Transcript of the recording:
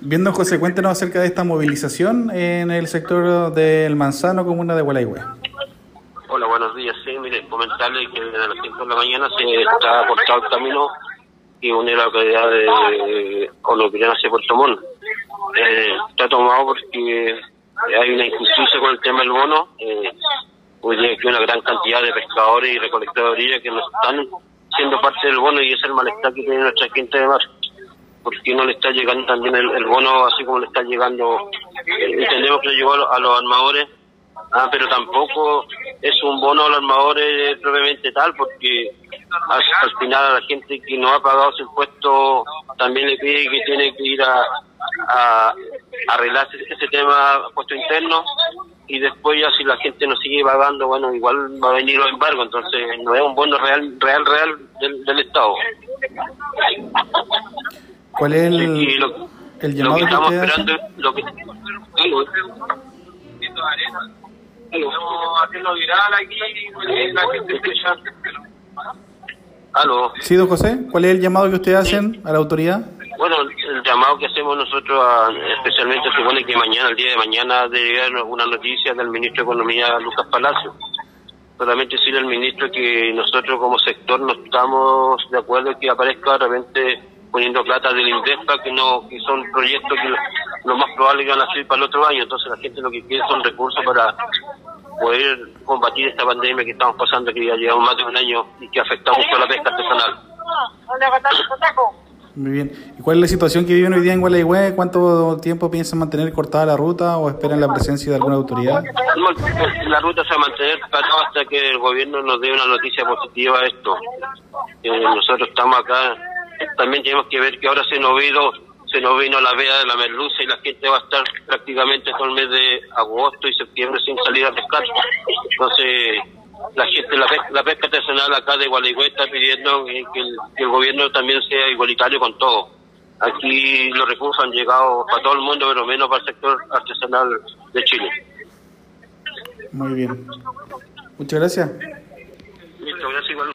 Viendo, José, cuéntenos acerca de esta movilización en el sector del Manzano, comuna de Gualeguay. Hola, buenos días. Sí, mire, comentarle que desde las 5 de la mañana se está cortado el camino que une la localidad de Colombiana hacia Puerto Montt. Eh, está tomado porque hay una injusticia con el tema del bono. Eh, hoy día hay una gran cantidad de pescadores y recolectores de orilla que no están siendo parte del bono y es el malestar que tiene nuestra gente de mar porque no le está llegando también el, bono así como le está llegando, entendemos que le llegó a, los armadores, ah, pero tampoco es un bono a los armadores propiamente tal, porque al, final a la gente que no ha pagado su impuesto también le pide que tiene que ir a, a, arreglar ese, tema puesto interno y después ya si la gente no sigue pagando, bueno, igual va a venir los embargos, entonces no es un bono real, real, real del, del Estado. ¿Cuál es el, lo, el llamado que estamos que esperando? Lo que, haciendo viral aquí, la gente ¿Aló? Sí, don José, ¿cuál es el llamado que ustedes hacen a la autoridad? Bueno, el llamado que hacemos nosotros, especialmente supone que mañana, el día de mañana, debe llegar una noticia del ministro de Economía, Lucas Palacio. Solamente decirle al ministro que nosotros como sector no estamos de acuerdo que aparezca de repente poniendo plata del INDESPA, que no que son proyectos que lo, más probable que van a ser para el otro año. Entonces la gente lo que quiere son recursos para poder combatir esta pandemia que estamos pasando, que ya llevamos más de un año y que afecta mucho a la pesca artesanal. Muy bien. ¿Y cuál es la situación que viven hoy día en Gualeguay? ¿Cuánto tiempo piensan mantener cortada la ruta o esperan la presencia de alguna autoridad? la ruta se va a mantener hasta que el gobierno nos dé una noticia positiva a esto. Eh, nosotros estamos acá también tenemos que ver que ahora se nos vino, se nos vino la vea de la merluza y la gente va a estar prácticamente todo el mes de agosto y septiembre sin salir a pescar. Entonces, la gente, la pesca, artesanal acá de Gualeguay está pidiendo que el, gobierno también sea igualitario con todo. Aquí los recursos han llegado para todo el mundo, pero menos para el sector artesanal de Chile. Muy bien. Muchas gracias.